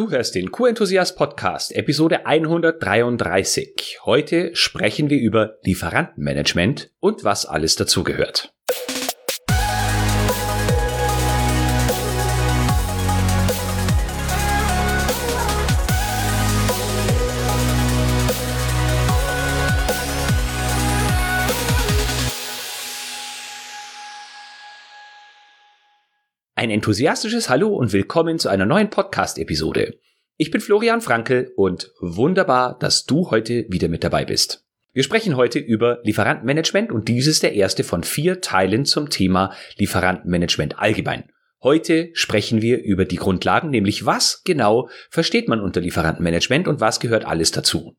Du hörst den Q-Enthusiast Podcast, Episode 133. Heute sprechen wir über Lieferantenmanagement und was alles dazugehört. Ein enthusiastisches Hallo und willkommen zu einer neuen Podcast-Episode. Ich bin Florian Frankel und wunderbar, dass du heute wieder mit dabei bist. Wir sprechen heute über Lieferantenmanagement und dies ist der erste von vier Teilen zum Thema Lieferantenmanagement allgemein. Heute sprechen wir über die Grundlagen, nämlich was genau versteht man unter Lieferantenmanagement und was gehört alles dazu.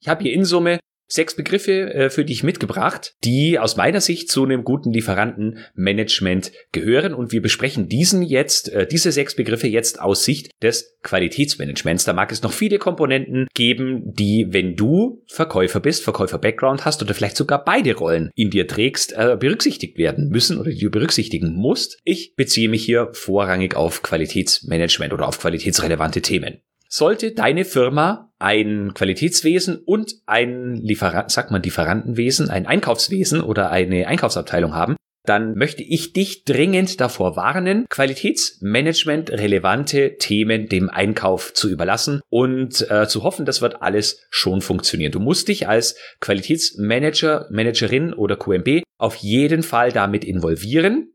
Ich habe hier in Summe sechs Begriffe äh, für dich mitgebracht, die aus meiner Sicht zu einem guten Lieferantenmanagement gehören. Und wir besprechen diesen jetzt, äh, diese sechs Begriffe jetzt aus Sicht des Qualitätsmanagements. Da mag es noch viele Komponenten geben, die, wenn du Verkäufer bist, Verkäufer-Background hast oder vielleicht sogar beide Rollen in dir trägst, äh, berücksichtigt werden müssen oder die du berücksichtigen musst. Ich beziehe mich hier vorrangig auf Qualitätsmanagement oder auf qualitätsrelevante Themen. Sollte deine Firma ein Qualitätswesen und ein Lieferant, sagt man Lieferantenwesen, ein Einkaufswesen oder eine Einkaufsabteilung haben, dann möchte ich dich dringend davor warnen, Qualitätsmanagement relevante Themen dem Einkauf zu überlassen und äh, zu hoffen, das wird alles schon funktionieren. Du musst dich als Qualitätsmanager, Managerin oder QMB auf jeden Fall damit involvieren.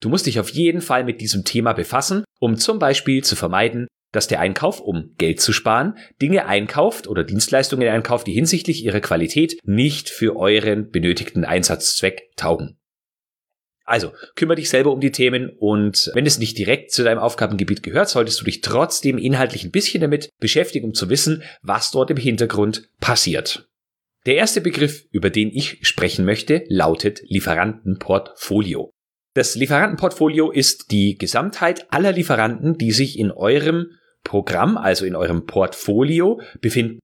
Du musst dich auf jeden Fall mit diesem Thema befassen, um zum Beispiel zu vermeiden, dass der Einkauf, um Geld zu sparen, Dinge einkauft oder Dienstleistungen einkauft, die hinsichtlich ihrer Qualität nicht für euren benötigten Einsatzzweck taugen. Also, kümmere dich selber um die Themen und wenn es nicht direkt zu deinem Aufgabengebiet gehört, solltest du dich trotzdem inhaltlich ein bisschen damit beschäftigen, um zu wissen, was dort im Hintergrund passiert. Der erste Begriff, über den ich sprechen möchte, lautet Lieferantenportfolio. Das Lieferantenportfolio ist die Gesamtheit aller Lieferanten, die sich in eurem Programm, also in eurem Portfolio befinden.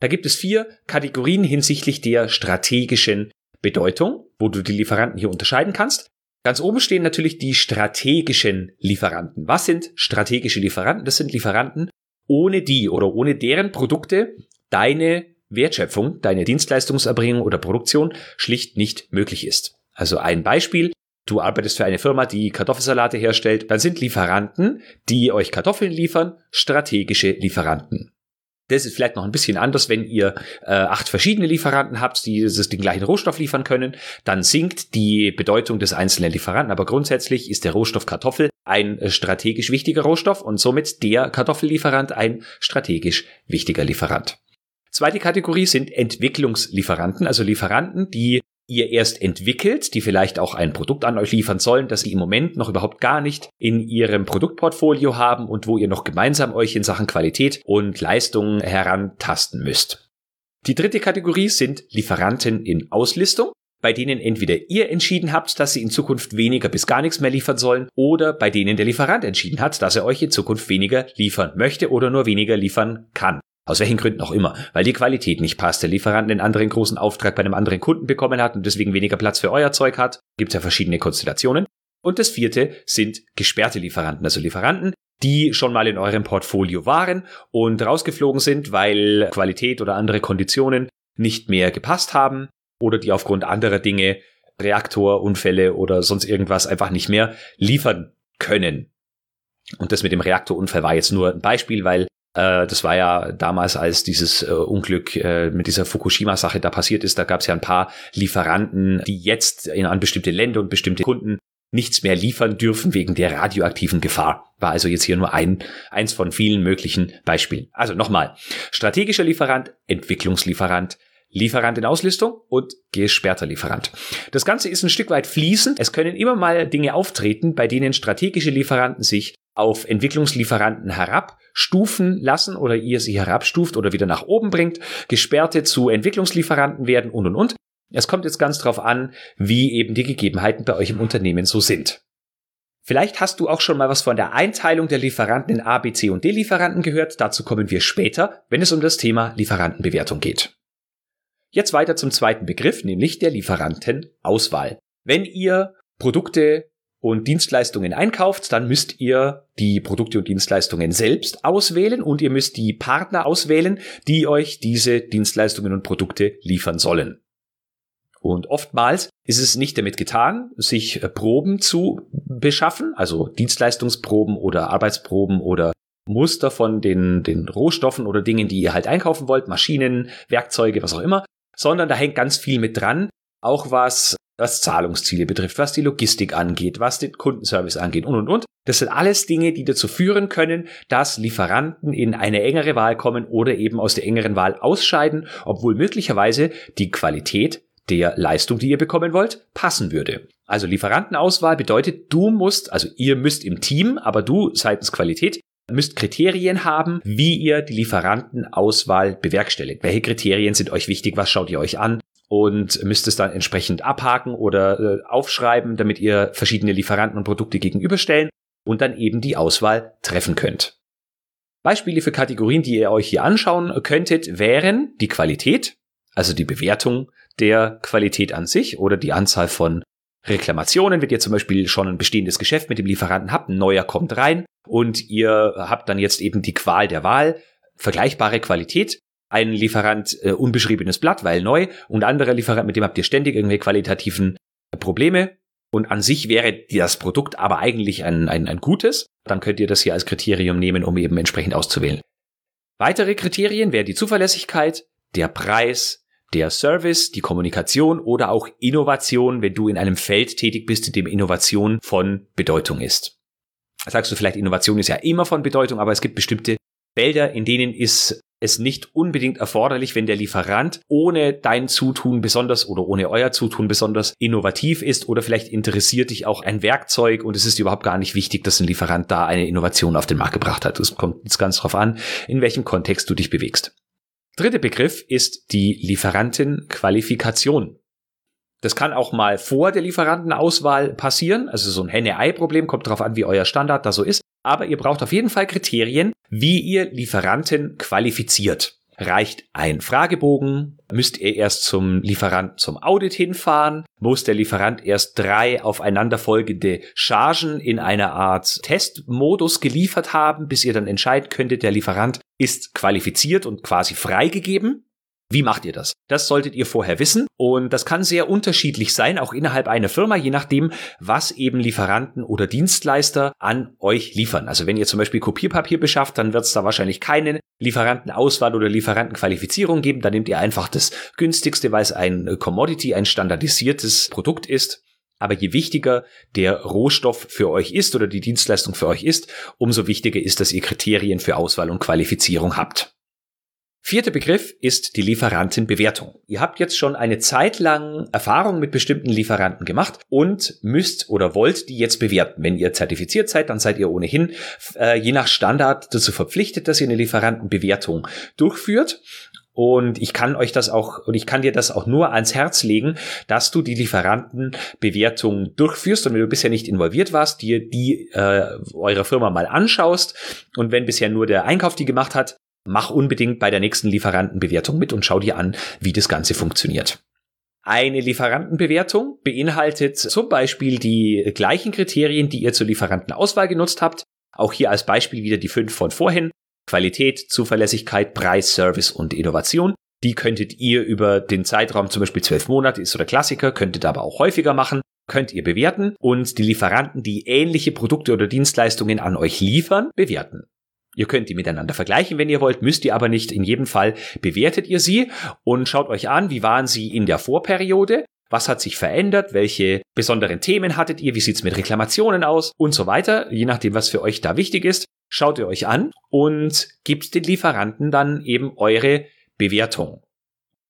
Da gibt es vier Kategorien hinsichtlich der strategischen Bedeutung, wo du die Lieferanten hier unterscheiden kannst. Ganz oben stehen natürlich die strategischen Lieferanten. Was sind strategische Lieferanten? Das sind Lieferanten, ohne die oder ohne deren Produkte deine Wertschöpfung, deine Dienstleistungserbringung oder Produktion schlicht nicht möglich ist. Also ein Beispiel, du arbeitest für eine Firma, die Kartoffelsalate herstellt, dann sind Lieferanten, die euch Kartoffeln liefern, strategische Lieferanten. Das ist vielleicht noch ein bisschen anders, wenn ihr äh, acht verschiedene Lieferanten habt, die das, den gleichen Rohstoff liefern können, dann sinkt die Bedeutung des einzelnen Lieferanten. Aber grundsätzlich ist der Rohstoff Kartoffel ein äh, strategisch wichtiger Rohstoff und somit der Kartoffellieferant ein strategisch wichtiger Lieferant. Zweite Kategorie sind Entwicklungslieferanten, also Lieferanten, die ihr erst entwickelt, die vielleicht auch ein Produkt an euch liefern sollen, das sie im Moment noch überhaupt gar nicht in ihrem Produktportfolio haben und wo ihr noch gemeinsam euch in Sachen Qualität und Leistung herantasten müsst. Die dritte Kategorie sind Lieferanten in Auslistung bei denen entweder ihr entschieden habt, dass sie in Zukunft weniger bis gar nichts mehr liefern sollen, oder bei denen der Lieferant entschieden hat, dass er euch in Zukunft weniger liefern möchte oder nur weniger liefern kann. Aus welchen Gründen auch immer. Weil die Qualität nicht passt, der Lieferant einen anderen großen Auftrag bei einem anderen Kunden bekommen hat und deswegen weniger Platz für euer Zeug hat. Gibt ja verschiedene Konstellationen. Und das vierte sind gesperrte Lieferanten, also Lieferanten, die schon mal in eurem Portfolio waren und rausgeflogen sind, weil Qualität oder andere Konditionen nicht mehr gepasst haben oder die aufgrund anderer Dinge, Reaktorunfälle oder sonst irgendwas einfach nicht mehr liefern können. Und das mit dem Reaktorunfall war jetzt nur ein Beispiel, weil äh, das war ja damals, als dieses äh, Unglück äh, mit dieser Fukushima-Sache da passiert ist, da gab es ja ein paar Lieferanten, die jetzt an bestimmte Länder und bestimmte Kunden nichts mehr liefern dürfen wegen der radioaktiven Gefahr. War also jetzt hier nur ein, eins von vielen möglichen Beispielen. Also nochmal. Strategischer Lieferant, Entwicklungslieferant, Lieferant in Auslistung und gesperrter Lieferant. Das Ganze ist ein Stück weit fließend. Es können immer mal Dinge auftreten, bei denen strategische Lieferanten sich auf Entwicklungslieferanten herabstufen lassen oder ihr sie herabstuft oder wieder nach oben bringt, gesperrte zu Entwicklungslieferanten werden und und und. Es kommt jetzt ganz drauf an, wie eben die Gegebenheiten bei euch im Unternehmen so sind. Vielleicht hast du auch schon mal was von der Einteilung der Lieferanten in A, B, C und D Lieferanten gehört. Dazu kommen wir später, wenn es um das Thema Lieferantenbewertung geht. Jetzt weiter zum zweiten Begriff, nämlich der Lieferantenauswahl. Wenn ihr Produkte und Dienstleistungen einkauft, dann müsst ihr die Produkte und Dienstleistungen selbst auswählen und ihr müsst die Partner auswählen, die euch diese Dienstleistungen und Produkte liefern sollen. Und oftmals ist es nicht damit getan, sich äh, Proben zu beschaffen, also Dienstleistungsproben oder Arbeitsproben oder Muster von den, den Rohstoffen oder Dingen, die ihr halt einkaufen wollt, Maschinen, Werkzeuge, was auch immer, sondern da hängt ganz viel mit dran, auch was was Zahlungsziele betrifft, was die Logistik angeht, was den Kundenservice angeht und, und, und. Das sind alles Dinge, die dazu führen können, dass Lieferanten in eine engere Wahl kommen oder eben aus der engeren Wahl ausscheiden, obwohl möglicherweise die Qualität der Leistung, die ihr bekommen wollt, passen würde. Also Lieferantenauswahl bedeutet, du musst, also ihr müsst im Team, aber du seitens Qualität müsst Kriterien haben, wie ihr die Lieferantenauswahl bewerkstelligt. Welche Kriterien sind euch wichtig? Was schaut ihr euch an? Und müsst es dann entsprechend abhaken oder äh, aufschreiben, damit ihr verschiedene Lieferanten und Produkte gegenüberstellen und dann eben die Auswahl treffen könnt. Beispiele für Kategorien, die ihr euch hier anschauen könntet, wären die Qualität, also die Bewertung der Qualität an sich oder die Anzahl von Reklamationen, wenn ihr zum Beispiel schon ein bestehendes Geschäft mit dem Lieferanten habt, ein neuer kommt rein und ihr habt dann jetzt eben die Qual der Wahl, vergleichbare Qualität, ein Lieferant äh, unbeschriebenes Blatt, weil neu, und anderer Lieferant, mit dem habt ihr ständig irgendwelche qualitativen Probleme. Und an sich wäre das Produkt aber eigentlich ein, ein, ein gutes. Dann könnt ihr das hier als Kriterium nehmen, um eben entsprechend auszuwählen. Weitere Kriterien wären die Zuverlässigkeit, der Preis, der Service, die Kommunikation oder auch Innovation, wenn du in einem Feld tätig bist, in dem Innovation von Bedeutung ist. Sagst du vielleicht, Innovation ist ja immer von Bedeutung, aber es gibt bestimmte Felder, in denen ist es nicht unbedingt erforderlich, wenn der Lieferant ohne dein Zutun besonders oder ohne euer Zutun besonders innovativ ist oder vielleicht interessiert dich auch ein Werkzeug und es ist überhaupt gar nicht wichtig, dass ein Lieferant da eine Innovation auf den Markt gebracht hat. Es kommt jetzt ganz drauf an, in welchem Kontext du dich bewegst. Dritter Begriff ist die Lieferantenqualifikation. Das kann auch mal vor der Lieferantenauswahl passieren. Also so ein Henne-Ei-Problem kommt darauf an, wie euer Standard da so ist. Aber ihr braucht auf jeden Fall Kriterien, wie ihr Lieferanten qualifiziert. Reicht ein Fragebogen? Müsst ihr erst zum Lieferant zum Audit hinfahren? Muss der Lieferant erst drei aufeinanderfolgende Chargen in einer Art Testmodus geliefert haben, bis ihr dann entscheiden könntet, der Lieferant ist qualifiziert und quasi freigegeben? Wie macht ihr das? Das solltet ihr vorher wissen und das kann sehr unterschiedlich sein, auch innerhalb einer Firma, je nachdem, was eben Lieferanten oder Dienstleister an euch liefern. Also wenn ihr zum Beispiel Kopierpapier beschafft, dann wird es da wahrscheinlich keine Lieferantenauswahl oder Lieferantenqualifizierung geben. Da nehmt ihr einfach das günstigste, weil es ein Commodity, ein standardisiertes Produkt ist. Aber je wichtiger der Rohstoff für euch ist oder die Dienstleistung für euch ist, umso wichtiger ist, dass ihr Kriterien für Auswahl und Qualifizierung habt. Vierter Begriff ist die Lieferantenbewertung. Ihr habt jetzt schon eine Zeit lang Erfahrung mit bestimmten Lieferanten gemacht und müsst oder wollt die jetzt bewerten. Wenn ihr zertifiziert seid, dann seid ihr ohnehin äh, je nach Standard dazu verpflichtet, dass ihr eine Lieferantenbewertung durchführt. Und ich kann euch das auch, und ich kann dir das auch nur ans Herz legen, dass du die Lieferantenbewertung durchführst und wenn du bisher nicht involviert warst, dir die äh, eurer Firma mal anschaust und wenn bisher nur der Einkauf die gemacht hat, mach unbedingt bei der nächsten Lieferantenbewertung mit und schau dir an, wie das Ganze funktioniert. Eine Lieferantenbewertung beinhaltet zum Beispiel die gleichen Kriterien, die ihr zur Lieferantenauswahl genutzt habt. Auch hier als Beispiel wieder die fünf von vorhin. Qualität, Zuverlässigkeit, Preis, Service und Innovation. Die könntet ihr über den Zeitraum, zum Beispiel zwölf Monate ist oder Klassiker, könntet aber auch häufiger machen, könnt ihr bewerten und die Lieferanten, die ähnliche Produkte oder Dienstleistungen an euch liefern, bewerten. Ihr könnt die miteinander vergleichen, wenn ihr wollt, müsst ihr aber nicht. In jedem Fall bewertet ihr sie und schaut euch an, wie waren sie in der Vorperiode, was hat sich verändert? Welche besonderen Themen hattet ihr? Wie sieht's mit Reklamationen aus? Und so weiter. Je nachdem, was für euch da wichtig ist, schaut ihr euch an und gebt den Lieferanten dann eben eure Bewertung.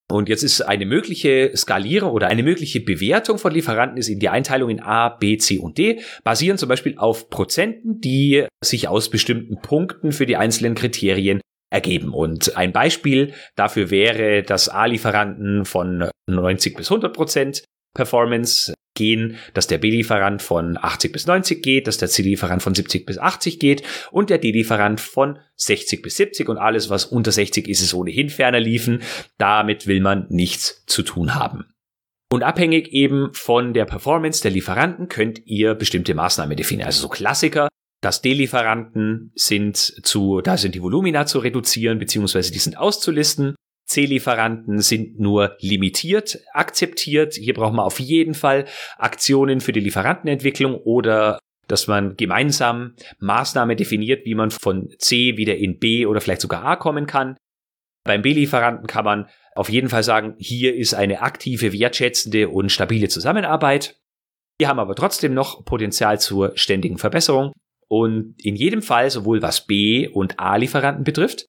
Und jetzt ist eine mögliche Skalierung oder eine mögliche Bewertung von Lieferanten ist in die Einteilung in A, B, C und D, basieren zum Beispiel auf Prozenten, die sich aus bestimmten Punkten für die einzelnen Kriterien ergeben. Und ein Beispiel dafür wäre, dass A-Lieferanten von 90 bis 100 Prozent Performance gehen, dass der B-Lieferant von 80 bis 90 geht, dass der C-Lieferant von 70 bis 80 geht und der D-Lieferant von 60 bis 70 und alles, was unter 60 ist, ist ohnehin ferner liefen. Damit will man nichts zu tun haben. Und abhängig eben von der Performance der Lieferanten könnt ihr bestimmte Maßnahmen definieren. Also so Klassiker, dass D-Lieferanten sind zu, da sind die Volumina zu reduzieren, beziehungsweise die sind auszulisten. C-Lieferanten sind nur limitiert akzeptiert. Hier braucht man auf jeden Fall Aktionen für die Lieferantenentwicklung oder dass man gemeinsam Maßnahmen definiert, wie man von C wieder in B oder vielleicht sogar A kommen kann. Beim B-Lieferanten kann man auf jeden Fall sagen, hier ist eine aktive, wertschätzende und stabile Zusammenarbeit. Wir haben aber trotzdem noch Potenzial zur ständigen Verbesserung. Und in jedem Fall, sowohl was B- und A-Lieferanten betrifft,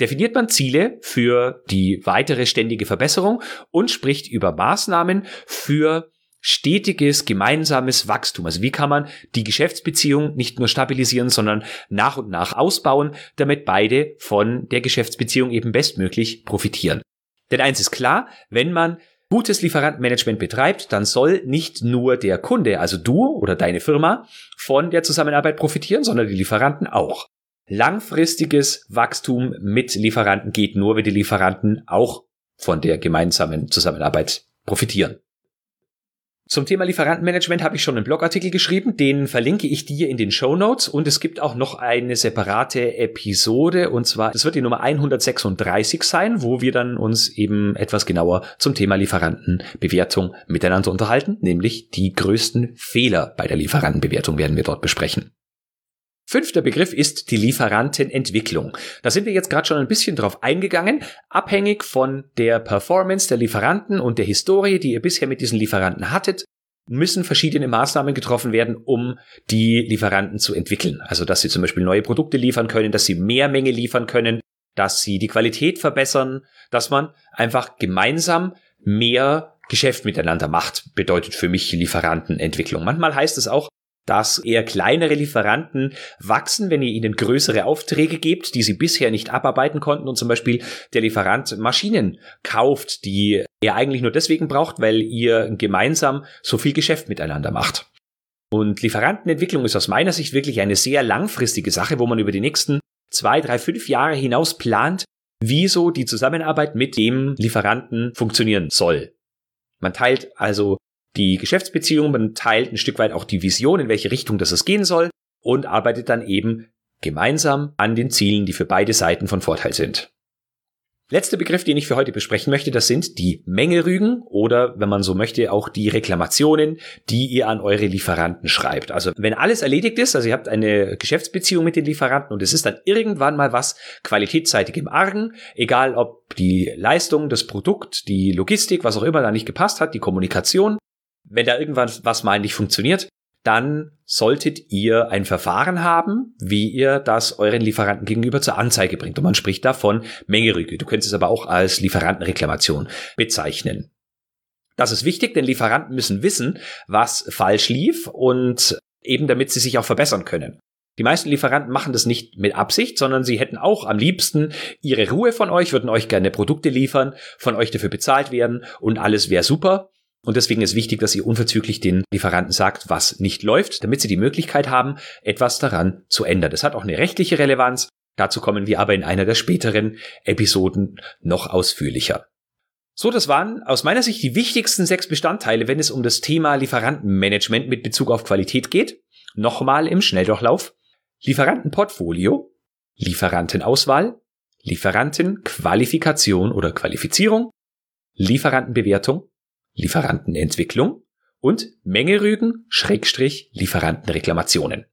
definiert man Ziele für die weitere ständige Verbesserung und spricht über Maßnahmen für stetiges gemeinsames Wachstum. Also wie kann man die Geschäftsbeziehung nicht nur stabilisieren, sondern nach und nach ausbauen, damit beide von der Geschäftsbeziehung eben bestmöglich profitieren. Denn eins ist klar, wenn man gutes Lieferantenmanagement betreibt, dann soll nicht nur der Kunde, also du oder deine Firma, von der Zusammenarbeit profitieren, sondern die Lieferanten auch. Langfristiges Wachstum mit Lieferanten geht nur, wenn die Lieferanten auch von der gemeinsamen Zusammenarbeit profitieren. Zum Thema Lieferantenmanagement habe ich schon einen Blogartikel geschrieben, den verlinke ich dir in den Show Notes und es gibt auch noch eine separate Episode und zwar, das wird die Nummer 136 sein, wo wir dann uns eben etwas genauer zum Thema Lieferantenbewertung miteinander unterhalten, nämlich die größten Fehler bei der Lieferantenbewertung werden wir dort besprechen. Fünfter Begriff ist die Lieferantenentwicklung. Da sind wir jetzt gerade schon ein bisschen drauf eingegangen. Abhängig von der Performance der Lieferanten und der Historie, die ihr bisher mit diesen Lieferanten hattet, müssen verschiedene Maßnahmen getroffen werden, um die Lieferanten zu entwickeln. Also, dass sie zum Beispiel neue Produkte liefern können, dass sie mehr Menge liefern können, dass sie die Qualität verbessern, dass man einfach gemeinsam mehr Geschäft miteinander macht, bedeutet für mich Lieferantenentwicklung. Manchmal heißt es auch, dass eher kleinere Lieferanten wachsen, wenn ihr ihnen größere Aufträge gebt, die sie bisher nicht abarbeiten konnten und zum Beispiel der Lieferant Maschinen kauft, die er eigentlich nur deswegen braucht, weil ihr gemeinsam so viel Geschäft miteinander macht. Und Lieferantenentwicklung ist aus meiner Sicht wirklich eine sehr langfristige Sache, wo man über die nächsten zwei, drei, fünf Jahre hinaus plant, wieso die Zusammenarbeit mit dem Lieferanten funktionieren soll. Man teilt also die Geschäftsbeziehung, man teilt ein Stück weit auch die Vision, in welche Richtung das es gehen soll und arbeitet dann eben gemeinsam an den Zielen, die für beide Seiten von Vorteil sind. Letzter Begriff, den ich für heute besprechen möchte, das sind die Mängelrügen oder, wenn man so möchte, auch die Reklamationen, die ihr an eure Lieferanten schreibt. Also wenn alles erledigt ist, also ihr habt eine Geschäftsbeziehung mit den Lieferanten und es ist dann irgendwann mal was qualitätsseitig im Argen, egal ob die Leistung, das Produkt, die Logistik, was auch immer da nicht gepasst hat, die Kommunikation, wenn da irgendwann was mal nicht funktioniert, dann solltet ihr ein Verfahren haben, wie ihr das euren Lieferanten gegenüber zur Anzeige bringt. Und man spricht davon Mengerüge. Du könntest es aber auch als Lieferantenreklamation bezeichnen. Das ist wichtig, denn Lieferanten müssen wissen, was falsch lief und eben damit sie sich auch verbessern können. Die meisten Lieferanten machen das nicht mit Absicht, sondern sie hätten auch am liebsten ihre Ruhe von euch, würden euch gerne Produkte liefern, von euch dafür bezahlt werden und alles wäre super. Und deswegen ist wichtig, dass ihr unverzüglich den Lieferanten sagt, was nicht läuft, damit sie die Möglichkeit haben, etwas daran zu ändern. Das hat auch eine rechtliche Relevanz. Dazu kommen wir aber in einer der späteren Episoden noch ausführlicher. So, das waren aus meiner Sicht die wichtigsten sechs Bestandteile, wenn es um das Thema Lieferantenmanagement mit Bezug auf Qualität geht. Nochmal im Schnelldurchlauf. Lieferantenportfolio, Lieferantenauswahl, Lieferantenqualifikation oder Qualifizierung, Lieferantenbewertung, Lieferantenentwicklung und Mengerügen Schrägstrich Lieferantenreklamationen.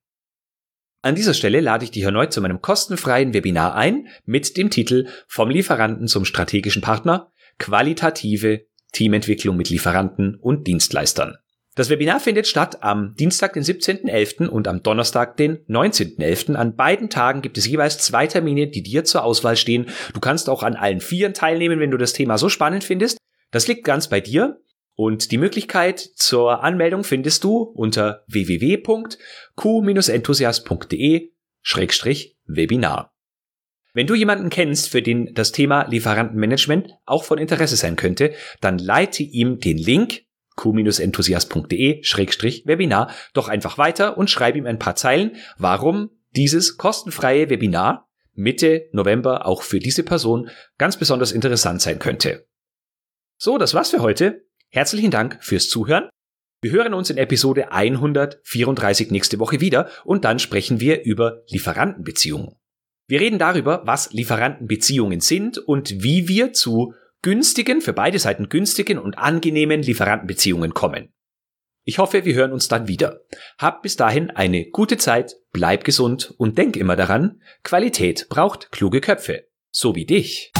An dieser Stelle lade ich dich erneut zu meinem kostenfreien Webinar ein mit dem Titel Vom Lieferanten zum strategischen Partner Qualitative Teamentwicklung mit Lieferanten und Dienstleistern. Das Webinar findet statt am Dienstag, den 17.11. und am Donnerstag, den 19.11. An beiden Tagen gibt es jeweils zwei Termine, die dir zur Auswahl stehen. Du kannst auch an allen vieren teilnehmen, wenn du das Thema so spannend findest. Das liegt ganz bei dir. Und die Möglichkeit zur Anmeldung findest du unter www.q-enthusiast.de-webinar. Wenn du jemanden kennst, für den das Thema Lieferantenmanagement auch von Interesse sein könnte, dann leite ihm den Link q-enthusiast.de-webinar doch einfach weiter und schreib ihm ein paar Zeilen, warum dieses kostenfreie Webinar Mitte November auch für diese Person ganz besonders interessant sein könnte. So, das war's für heute. Herzlichen Dank fürs Zuhören. Wir hören uns in Episode 134 nächste Woche wieder und dann sprechen wir über Lieferantenbeziehungen. Wir reden darüber, was Lieferantenbeziehungen sind und wie wir zu günstigen, für beide Seiten günstigen und angenehmen Lieferantenbeziehungen kommen. Ich hoffe, wir hören uns dann wieder. Hab bis dahin eine gute Zeit, bleib gesund und denk immer daran, Qualität braucht kluge Köpfe. So wie dich.